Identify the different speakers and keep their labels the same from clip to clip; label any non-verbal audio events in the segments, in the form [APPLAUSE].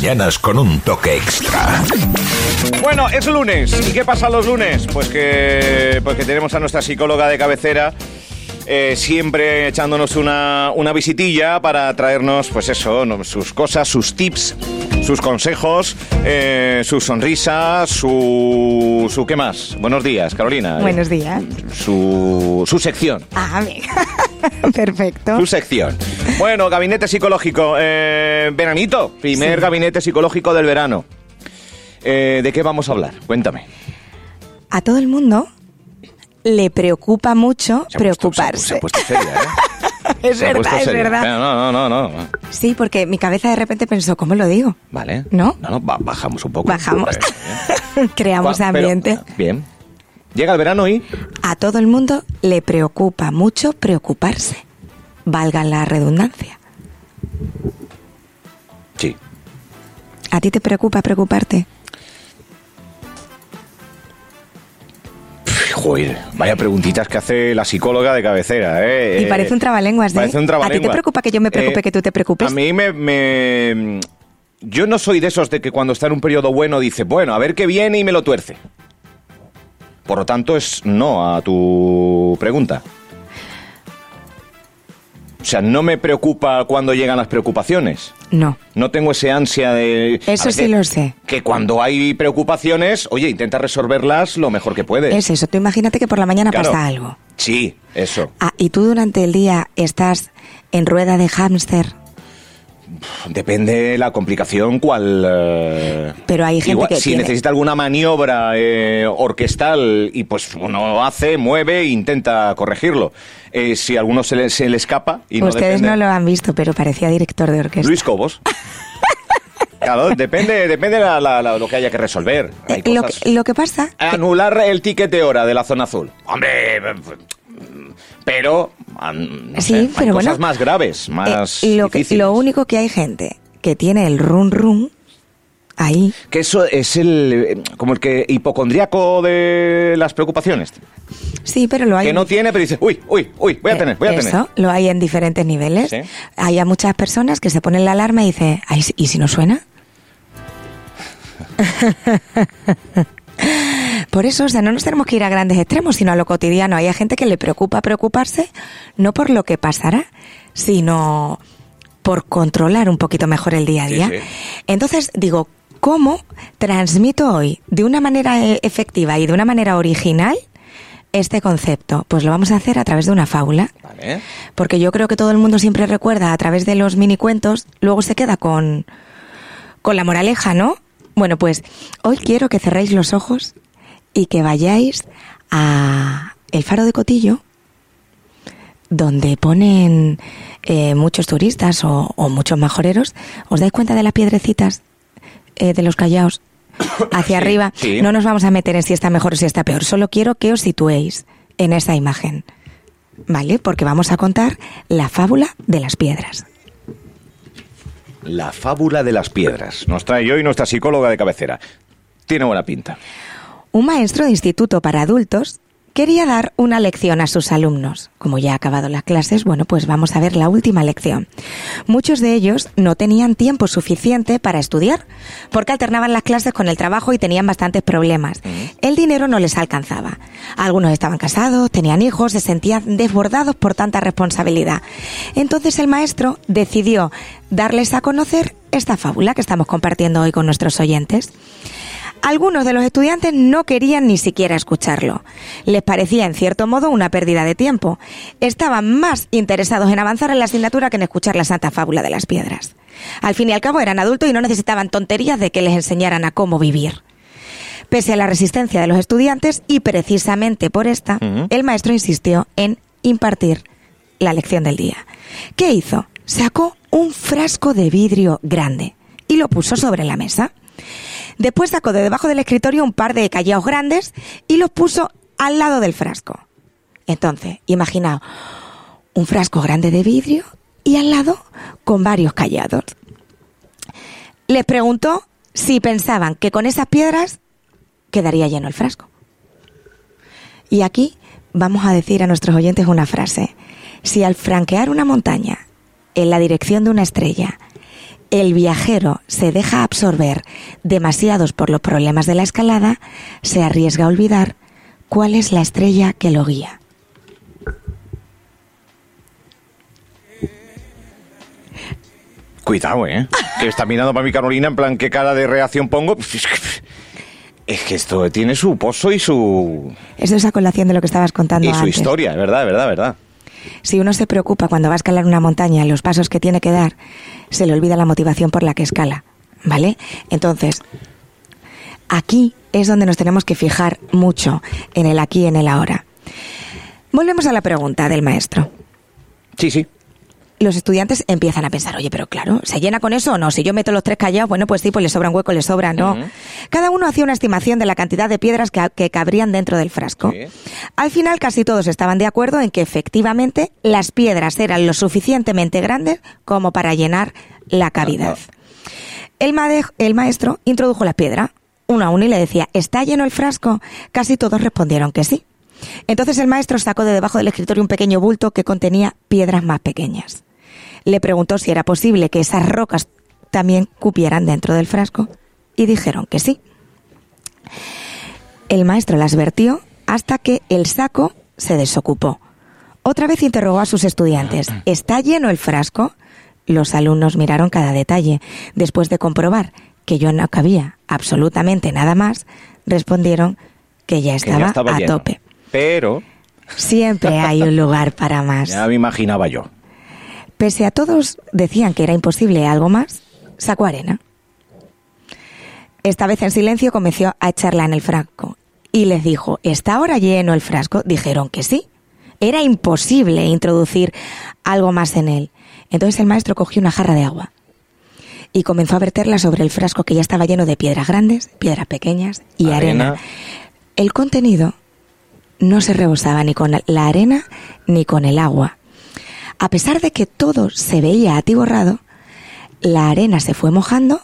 Speaker 1: mañanas con un toque extra.
Speaker 2: Bueno, es lunes. ¿Y qué pasa los lunes? Pues que, pues que tenemos a nuestra psicóloga de cabecera. eh, siempre echándonos una, una visitilla para traernos, pues eso, no, sus cosas, sus tips, sus consejos, eh, su sonrisa, su, su... ¿Qué más? Buenos días, Carolina.
Speaker 3: Buenos días.
Speaker 2: Su, su sección.
Speaker 3: Ah, bien. [LAUGHS] Perfecto.
Speaker 2: Su sección. Bueno, gabinete psicológico. Eh, veranito, primer
Speaker 3: Sí.
Speaker 2: gabinete psicológico del verano. Eh, ¿De qué vamos a hablar? Cuéntame.
Speaker 3: A todo el mundo le preocupa mucho
Speaker 2: Se ha puesto-
Speaker 3: preocuparse.
Speaker 2: se puesto seria, ¿eh? [LAUGHS]
Speaker 3: es
Speaker 2: Se
Speaker 3: verdad, es verdad.
Speaker 2: No, no, no, no.
Speaker 3: Sí, porque mi cabeza de repente pensó, ¿cómo lo digo?
Speaker 2: Vale.
Speaker 3: ¿No?
Speaker 2: No, no, ba- bajamos un poco.
Speaker 3: Bajamos. [LAUGHS] Creamos
Speaker 2: pero-
Speaker 3: ambiente.
Speaker 2: bien. Llega el verano y...
Speaker 3: A todo el mundo le preocupa mucho preocuparse. Valga la redundancia.
Speaker 2: Sí.
Speaker 3: ¿A ti te preocupa preocuparte?
Speaker 2: Joder, vaya preguntitas que hace la psicóloga de cabecera, ¿eh?
Speaker 3: Y
Speaker 2: Eh,
Speaker 3: parece un trabalenguas, ¿eh?
Speaker 2: Parece un
Speaker 3: ¿A ti te
Speaker 2: trabalenguas.
Speaker 3: preocupa que yo me preocupe
Speaker 2: Eh,
Speaker 3: que tú te preocupes?
Speaker 2: A mí me, me- Yo no soy de esos de que cuando está en un periodo bueno dice, bueno, a ver qué viene y me lo tuerce. Por lo tanto, es no a tu pregunta. O sea, no me preocupa cuando llegan las preocupaciones.
Speaker 3: No.
Speaker 2: No tengo ese ansia de...
Speaker 3: Eso sí lo sé.
Speaker 2: Que cuando hay preocupaciones, oye, intenta resolverlas lo mejor que puedes.
Speaker 3: Es eso. Tú imagínate que por la mañana
Speaker 2: Claro.
Speaker 3: pasa algo.
Speaker 2: Sí, eso.
Speaker 3: Ah, y tú durante el día estás en rueda de hámster.
Speaker 2: Depende de la complicación cuál... eh,
Speaker 3: Pero hay gente
Speaker 2: igual,
Speaker 3: que
Speaker 2: Si
Speaker 3: tiene-
Speaker 2: necesita alguna maniobra eh, orquestal y pues uno hace, mueve e intenta corregirlo. Eh, si a alguno se le, se le escapa y no
Speaker 3: Ustedes
Speaker 2: depende-
Speaker 3: no lo han visto, pero parecía director de orquesta.
Speaker 2: Luis Cobos. [LAUGHS] Claro, depende, depende de la- la- la- lo que haya que resolver. Hay
Speaker 3: Eh, lo, que, lo que pasa...
Speaker 2: Anular el ticket de hora de la zona azul. Hombre, pero... no
Speaker 3: Sí,
Speaker 2: sé, hay
Speaker 3: pero
Speaker 2: cosas
Speaker 3: bueno,
Speaker 2: más graves, más
Speaker 3: eh, lo, que- lo único que hay gente que tiene el run run ahí.
Speaker 2: Que eso es el eh, como el que hipocondriaco de las preocupaciones.
Speaker 3: Sí, pero lo hay.
Speaker 2: Que no tiene, pero dice, uy, uy, uy, voy a
Speaker 3: Eh,
Speaker 2: tener, voy a tener.
Speaker 3: Eso, lo hay en diferentes niveles.
Speaker 2: Sí.
Speaker 3: Hay a muchas personas que se ponen la alarma y dicen, "Ay, ¿y si no suena? [LAUGHS] Por eso, o sea, no nos tenemos que ir a grandes extremos, sino a lo cotidiano. Hay a gente que le preocupa preocuparse, no por lo que pasará, sino por controlar un poquito mejor el día a día.
Speaker 2: sí.
Speaker 3: Entonces, digo, ¿cómo transmito hoy de una manera eh, efectiva y de una manera original este concepto? Pues lo vamos a hacer a través de una fábula.
Speaker 2: Vale.
Speaker 3: Porque yo creo que todo el mundo siempre recuerda a través de los mini cuentos, luego se queda con, con la moraleja, ¿no? Bueno, pues hoy quiero que cerréis los ojos y que vayáis a el faro de Cotillo, donde ponen eh, muchos turistas o, o muchos majoreros. ¿Os dais cuenta de las piedrecitas eh, de los callaos hacia
Speaker 2: Sí,
Speaker 3: arriba?
Speaker 2: sí.
Speaker 3: No nos vamos a meter en si está mejor o si está peor. Solo quiero que os situéis en esa imagen. ¿Vale? Porque vamos a contar la fábula de las piedras.
Speaker 2: La fábula de las piedras. Nos trae hoy nuestra psicóloga de cabecera. Tiene buena pinta.
Speaker 3: Un maestro de instituto para adultos quería dar una lección a sus alumnos. Como ya ha acabado las clases, bueno, pues vamos a ver la última lección. Muchos de ellos no tenían tiempo suficiente para estudiar, porque alternaban las clases con el trabajo y tenían bastantes problemas. El dinero no les alcanzaba. Algunos estaban casados, tenían hijos, se sentían desbordados por tanta responsabilidad. Entonces el maestro decidió darles a conocer esta fábula que estamos compartiendo hoy con nuestros oyentes. Algunos de los estudiantes no querían ni siquiera escucharlo. Les parecía, en cierto modo, una pérdida de tiempo. Estaban más interesados en avanzar en la asignatura que en escuchar la santa fábula de las piedras. Al fin y al cabo eran adultos y no necesitaban tonterías de que les enseñaran a cómo vivir. Pese a la resistencia de los estudiantes y precisamente por esta, el maestro insistió en impartir la lección del día. ¿Qué hizo? Sacó un frasco de vidrio grande y lo puso sobre la mesa. Después sacó de debajo del escritorio un par de callaos grandes y los puso al lado del frasco. Entonces, imaginaos un frasco grande de vidrio y al lado con varios callados. Les preguntó si pensaban que con esas piedras quedaría lleno el frasco. Y aquí vamos a decir a nuestros oyentes una frase. Si al franquear una montaña en la dirección de una estrella el viajero se deja absorber demasiados por los problemas de la escalada, se arriesga a olvidar cuál es la estrella que lo guía.
Speaker 2: Cuidado, ¿eh? Que está mirando para mi Carolina en plan, ¿qué cara de reacción pongo? Es que esto tiene su pozo y su...
Speaker 3: Eso es a colación de lo que estabas contando
Speaker 2: Y su historia, verdad, verdad, verdad.
Speaker 3: Si uno se preocupa cuando va a escalar una montaña, los pasos que tiene que dar, se le olvida la motivación por la que escala, ¿vale? Entonces, aquí es donde nos tenemos que fijar mucho, en el aquí en el ahora. Volvemos a la pregunta del maestro.
Speaker 2: Sí, sí.
Speaker 3: Los estudiantes empiezan a pensar, oye, pero claro, ¿se llena con eso o no? Si yo meto los tres callados, bueno, pues sí, pues le sobra un hueco, le sobra, ¿no? Cada uno hacía una estimación de la cantidad de piedras que, que cabrían dentro del frasco.
Speaker 2: Sí.
Speaker 3: Al final casi todos estaban de acuerdo en que efectivamente las piedras eran lo suficientemente grandes como para llenar la cavidad. El, maestro introdujo la piedra, uno a uno, y le decía, ¿está lleno el frasco? Casi todos respondieron que sí. Entonces el maestro sacó de debajo del escritorio un pequeño bulto que contenía piedras más pequeñas. Le preguntó si era posible que esas rocas también cupieran dentro del frasco y dijeron que sí. El maestro las vertió hasta que el saco se desocupó. Otra vez interrogó a sus estudiantes. [CLEARS THROAT] ¿Está lleno el frasco? Los alumnos miraron cada detalle. Después de comprobar que yo no cabía absolutamente nada más, respondieron que ya
Speaker 2: Que
Speaker 3: estaba,
Speaker 2: ya estaba
Speaker 3: a
Speaker 2: lleno.
Speaker 3: tope.
Speaker 2: Pero
Speaker 3: Siempre hay un lugar para [LAUGHS] más.
Speaker 2: ya me imaginaba yo.
Speaker 3: Pese a todos decían que era imposible algo más, sacó arena. Esta vez en silencio comenzó a echarla en el frasco y les dijo, ¿está ahora lleno el frasco? Dijeron que sí. Era imposible introducir algo más en él. Entonces el maestro cogió una jarra de agua y comenzó a verterla sobre el frasco que ya estaba lleno de piedras grandes, piedras pequeñas y arena.
Speaker 2: Arena.
Speaker 3: El contenido no se rebosaba ni con la arena ni con el agua. A pesar de que todo se veía atiborrado, la arena se fue mojando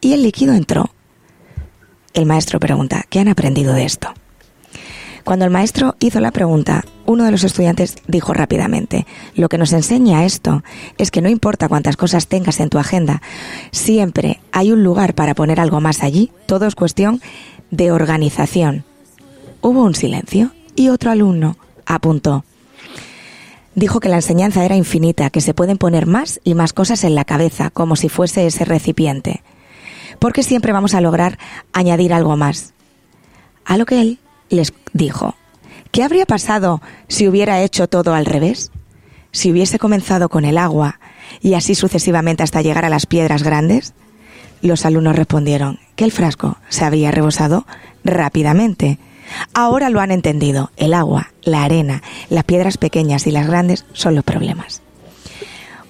Speaker 3: y el líquido entró. El maestro pregunta, ¿qué han aprendido de esto? Cuando el maestro hizo la pregunta, uno de los estudiantes dijo rápidamente, lo que nos enseña esto es que no importa cuántas cosas tengas en tu agenda, siempre hay un lugar para poner algo más allí, todo es cuestión de organización. Hubo un silencio y otro alumno apuntó. Dijo que la enseñanza era infinita, que se pueden poner más y más cosas en la cabeza, como si fuese ese recipiente. Porque siempre vamos a lograr añadir algo más. A lo que él les dijo, ¿qué habría pasado si hubiera hecho todo al revés? Si hubiese comenzado con el agua y así sucesivamente hasta llegar a las piedras grandes. Los alumnos respondieron que el frasco se había rebosado rápidamente. Ahora lo han entendido. El agua, la arena, las piedras pequeñas y las grandes son los problemas.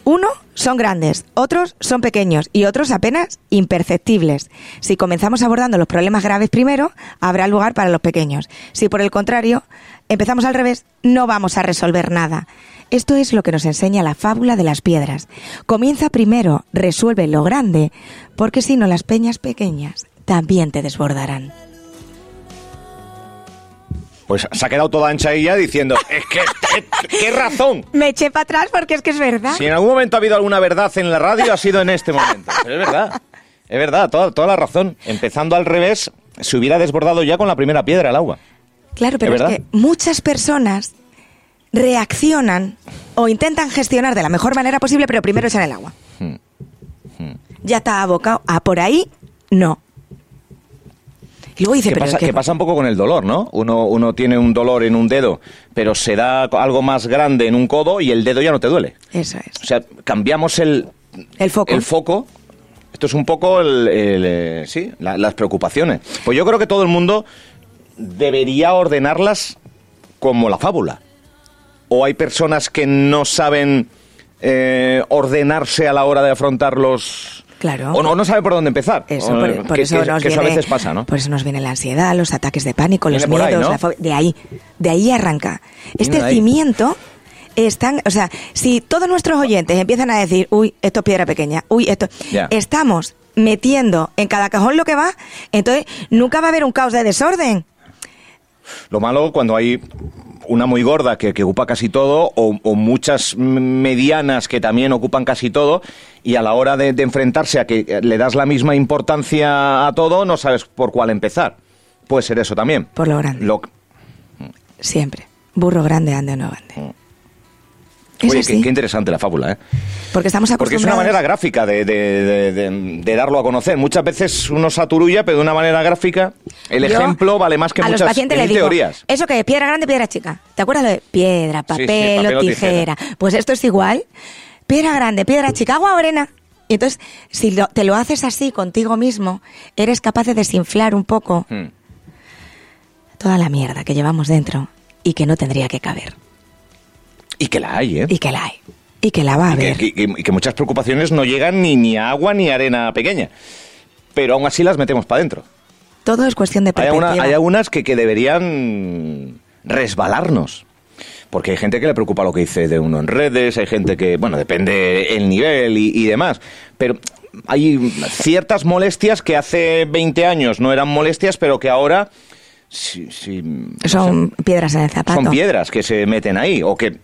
Speaker 3: Uno son grandes, otros son pequeños y otros apenas imperceptibles. Si comenzamos abordando los problemas graves primero, habrá lugar para los pequeños. Si por el contrario empezamos al revés, no vamos a resolver nada. Esto es lo que nos enseña la fábula de las piedras. Comienza primero, resuelve lo grande, porque si no las peñas pequeñas también te desbordarán.
Speaker 2: Pues se ha quedado toda ancha ella diciendo, es que, ¿qué, qué razón?
Speaker 3: Me eché para atrás porque es que es verdad.
Speaker 2: Si en algún momento ha habido alguna verdad en la radio, ha sido en este momento. Pero es verdad, es verdad, toda, toda la razón. Empezando al revés, se hubiera desbordado ya con la primera piedra el agua.
Speaker 3: Claro, pero
Speaker 2: ¿Es
Speaker 3: que muchas personas reaccionan o intentan gestionar de la mejor manera posible, pero primero echan el agua.
Speaker 2: Hmm.
Speaker 3: Ya está abocado a por ahí, no. Y luego dice,
Speaker 2: Que
Speaker 3: pero
Speaker 2: pasa,
Speaker 3: que-
Speaker 2: que pasa un poco con el dolor, ¿no? Uno, uno tiene un dolor en un dedo, pero se da algo más grande en un codo y el dedo ya no te duele.
Speaker 3: Eso es.
Speaker 2: O sea, cambiamos el,
Speaker 3: El foco.
Speaker 2: el foco. Esto es un poco el, el, eh, sí, la- las preocupaciones. Pues yo creo que todo el mundo debería ordenarlas como la fábula. O hay personas que no saben eh, ordenarse a la hora de afrontar los...
Speaker 3: Claro.
Speaker 2: O no, no saben por dónde empezar.
Speaker 3: Eso, por, por
Speaker 2: que-
Speaker 3: eso
Speaker 2: que-
Speaker 3: nos
Speaker 2: que eso a
Speaker 3: viene,
Speaker 2: veces pasa, ¿no?
Speaker 3: Por eso nos viene la ansiedad, los ataques de pánico, los
Speaker 2: Viene ahí,
Speaker 3: miedos,
Speaker 2: ¿no?
Speaker 3: la fobia- de ahí, de ahí arranca. Este
Speaker 2: Viene ahí.
Speaker 3: cimiento están, o sea, si todos nuestros oyentes empiezan a decir, uy, esto es piedra pequeña, uy, esto, estamos metiendo en cada cajón lo que va, entonces nunca va a haber un caos de desorden.
Speaker 2: Lo malo cuando hay una muy gorda que, que ocupa casi todo, o, o muchas medianas que también ocupan casi todo, y a la hora de, de enfrentarse a que eh, le das la misma importancia a todo, no sabes por cuál empezar. Puede ser eso también.
Speaker 3: Por lo grande.
Speaker 2: Lo-
Speaker 3: Siempre. Burro grande, ande o no ande. Es
Speaker 2: Oye, qué, qué interesante la fábula, ¿eh?
Speaker 3: Porque estamos
Speaker 2: Porque es una
Speaker 3: acostumbrados...
Speaker 2: manera gráfica de, de- de- de- de darlo a conocer. Muchas veces uno saturulla, pero de una manera gráfica. El
Speaker 3: Yo
Speaker 2: ejemplo vale más que
Speaker 3: a
Speaker 2: muchas
Speaker 3: los pacientes les digo,
Speaker 2: teorías.
Speaker 3: ¿Eso qué es? ¿Piedra grande, piedra chica? ¿Te acuerdas de piedra,
Speaker 2: Sí, sí,
Speaker 3: papel, o
Speaker 2: o
Speaker 3: tijera?
Speaker 2: tijera.
Speaker 3: Pues esto es igual. Piedra grande, piedra chica, agua o arena. Y entonces, si lo- te lo haces así contigo mismo, eres capaz de desinflar un poco
Speaker 2: Hmm.
Speaker 3: toda la mierda que llevamos dentro y que no tendría que caber.
Speaker 2: Y que la hay, ¿eh?
Speaker 3: Y que la hay. Y que la va a haber.
Speaker 2: y que muchas preocupaciones no llegan ni, ni a agua ni a arena pequeña. Pero aún así las metemos para adentro.
Speaker 3: Todo es cuestión de
Speaker 2: Hay,
Speaker 3: perspectiva.
Speaker 2: alguna- hay algunas que, que deberían resbalarnos. Porque hay gente que le preocupa lo que dice de uno en redes, hay gente que, bueno, depende el nivel y, y demás. Pero hay ciertas molestias que hace 20 años no eran molestias, pero que ahora sí, sí,
Speaker 3: Son
Speaker 2: sé,
Speaker 3: piedras en el zapato.
Speaker 2: son piedras que se meten ahí. O que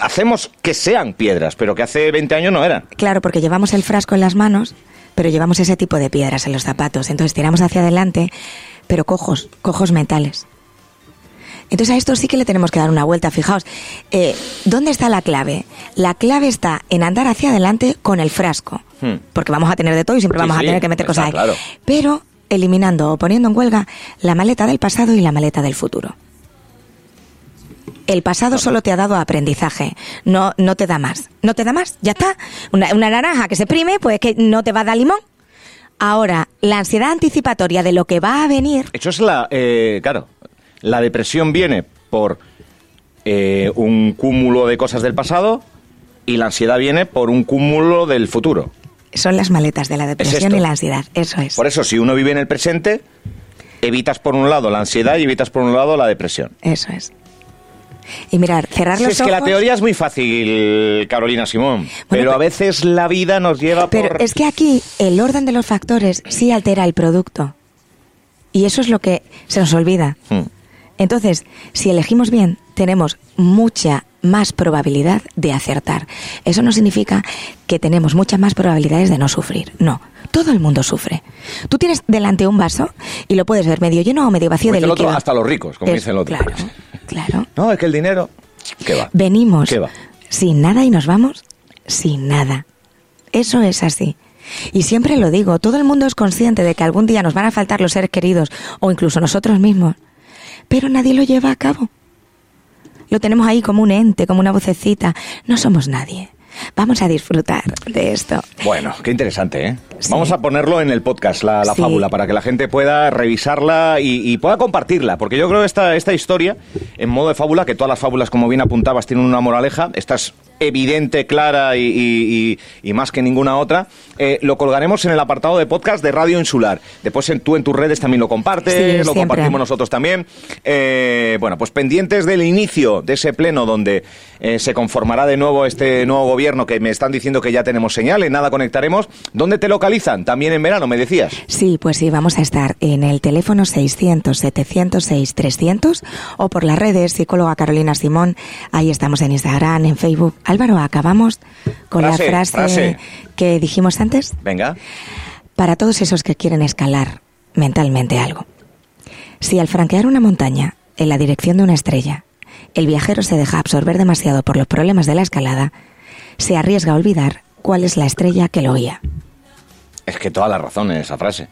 Speaker 2: hacemos que sean piedras, pero que hace 20 años no eran.
Speaker 3: Claro, porque llevamos el frasco en las manos, pero llevamos ese tipo de piedras en los zapatos. Entonces tiramos hacia adelante, pero cojos, cojos mentales. Entonces a esto sí que le tenemos que dar una vuelta. Fijaos, eh, ¿dónde está la clave? La clave está en andar hacia adelante con el frasco.
Speaker 2: Hmm.
Speaker 3: Porque vamos a tener de todo y siempre
Speaker 2: Sí,
Speaker 3: vamos a tener que meter
Speaker 2: está
Speaker 3: cosas ahí.
Speaker 2: claro.
Speaker 3: Pero eliminando o poniendo en huelga la maleta del pasado y la maleta del futuro. El pasado solo te ha dado aprendizaje, no, no te da más. No te da más, ya está. Una, una naranja que se prime, pues que no te va a dar limón. Ahora, la ansiedad anticipatoria de lo que va a venir,
Speaker 2: Eso es la. eh, claro, la depresión viene por eh, un cúmulo de cosas del pasado y la ansiedad viene por un cúmulo del futuro.
Speaker 3: Son las maletas de la depresión y la ansiedad. Eso es.
Speaker 2: Por eso, si uno vive en el presente, evitas por un lado la ansiedad y evitas por un lado la depresión.
Speaker 3: Eso es. Y mirar, cerrar
Speaker 2: Sí,
Speaker 3: los
Speaker 2: es que la teoría es muy fácil, Carolina Simón, pero
Speaker 3: pero-
Speaker 2: a veces la vida nos lleva
Speaker 3: Pero
Speaker 2: por...
Speaker 3: es que aquí el orden de los factores sí altera el producto. Y eso es lo que se nos olvida.
Speaker 2: Hmm.
Speaker 3: Entonces, si elegimos bien, tenemos mucha más probabilidad de acertar. Eso no significa que tenemos muchas más probabilidades de no sufrir. No, todo el mundo sufre. Tú tienes delante un vaso y lo puedes ver medio lleno o medio vacío
Speaker 2: Como
Speaker 3: de
Speaker 2: dice el otro,
Speaker 3: líquido.
Speaker 2: hasta los ricos, como
Speaker 3: Es-
Speaker 2: dice el otro.
Speaker 3: Claro, claro.
Speaker 2: No, es que el dinero... ¿Qué va?
Speaker 3: Venimos
Speaker 2: ¿Qué va?
Speaker 3: sin nada y nos vamos sin nada. Eso es así. Y siempre lo digo, todo el mundo es consciente de que algún día nos van a faltar los seres queridos o incluso nosotros mismos, pero nadie lo lleva a cabo. Lo tenemos ahí como un ente, como una vocecita. No somos nadie. Vamos a disfrutar de esto.
Speaker 2: Bueno, qué interesante, ¿eh?
Speaker 3: Sí.
Speaker 2: Vamos a ponerlo en el podcast, la, la
Speaker 3: Sí.
Speaker 2: fábula, para que la gente pueda revisarla y, y pueda compartirla. Porque yo creo que esta, esta historia, en modo de fábula, que todas las fábulas, como bien apuntabas, tienen una moraleja, esta es evidente, clara y, y- y- y más que ninguna otra, eh, lo colgaremos en el apartado de podcast de Radio Insular. Después en, tú en tus redes también lo compartes,
Speaker 3: Sí,
Speaker 2: lo
Speaker 3: siempre.
Speaker 2: compartimos nosotros también. Eh, bueno, pues pendientes del inicio de ese pleno donde eh, se conformará de nuevo este nuevo gobierno que me están diciendo que ya tenemos señal, en nada conectaremos. ¿Dónde te localizan? También en verano, me decías.
Speaker 3: Sí, pues sí, vamos a estar en el teléfono 600-706-300 o por las redes, psicóloga Carolina Simón, ahí estamos en Instagram, en Facebook. Álvaro, acabamos con
Speaker 2: Frase,
Speaker 3: la frase,
Speaker 2: frase.
Speaker 3: que dijimos antes.
Speaker 2: Venga.
Speaker 3: Para todos esos que quieren escalar mentalmente algo. Si al franquear una montaña en la dirección de una estrella, el viajero se deja absorber demasiado por los problemas de la escalada, se arriesga a olvidar cuál es la estrella que lo guía.
Speaker 2: Es que toda la razón en esa frase.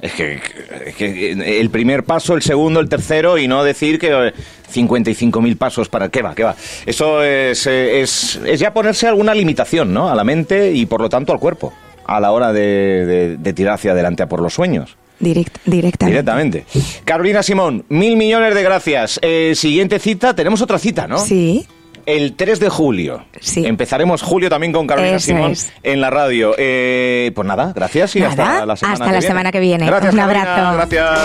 Speaker 2: Es que, es que el primer paso, el segundo, el tercero y no decir que eh, 55.000 pasos para... ¿Qué va? ¿Qué va? Eso es, eh, es, es ya ponerse alguna limitación, ¿no? A la mente y por lo tanto al cuerpo a la hora de, de- de tirar hacia adelante a por los sueños.
Speaker 3: Direct- directamente.
Speaker 2: Directamente. Carolina Simón, mil millones de gracias. Eh, siguiente cita, tenemos otra cita, ¿no?
Speaker 3: Sí,
Speaker 2: El 3 de julio.
Speaker 3: Sí.
Speaker 2: Empezaremos julio también con Carolina
Speaker 3: Eso
Speaker 2: Simón
Speaker 3: es.
Speaker 2: en la radio. Eh, pues nada, gracias y
Speaker 3: Nada,
Speaker 2: hasta la semana
Speaker 3: hasta
Speaker 2: que
Speaker 3: la
Speaker 2: viene.
Speaker 3: semana que viene.
Speaker 2: Gracias,
Speaker 3: Un
Speaker 2: Carolina,
Speaker 3: abrazo.
Speaker 2: Gracias.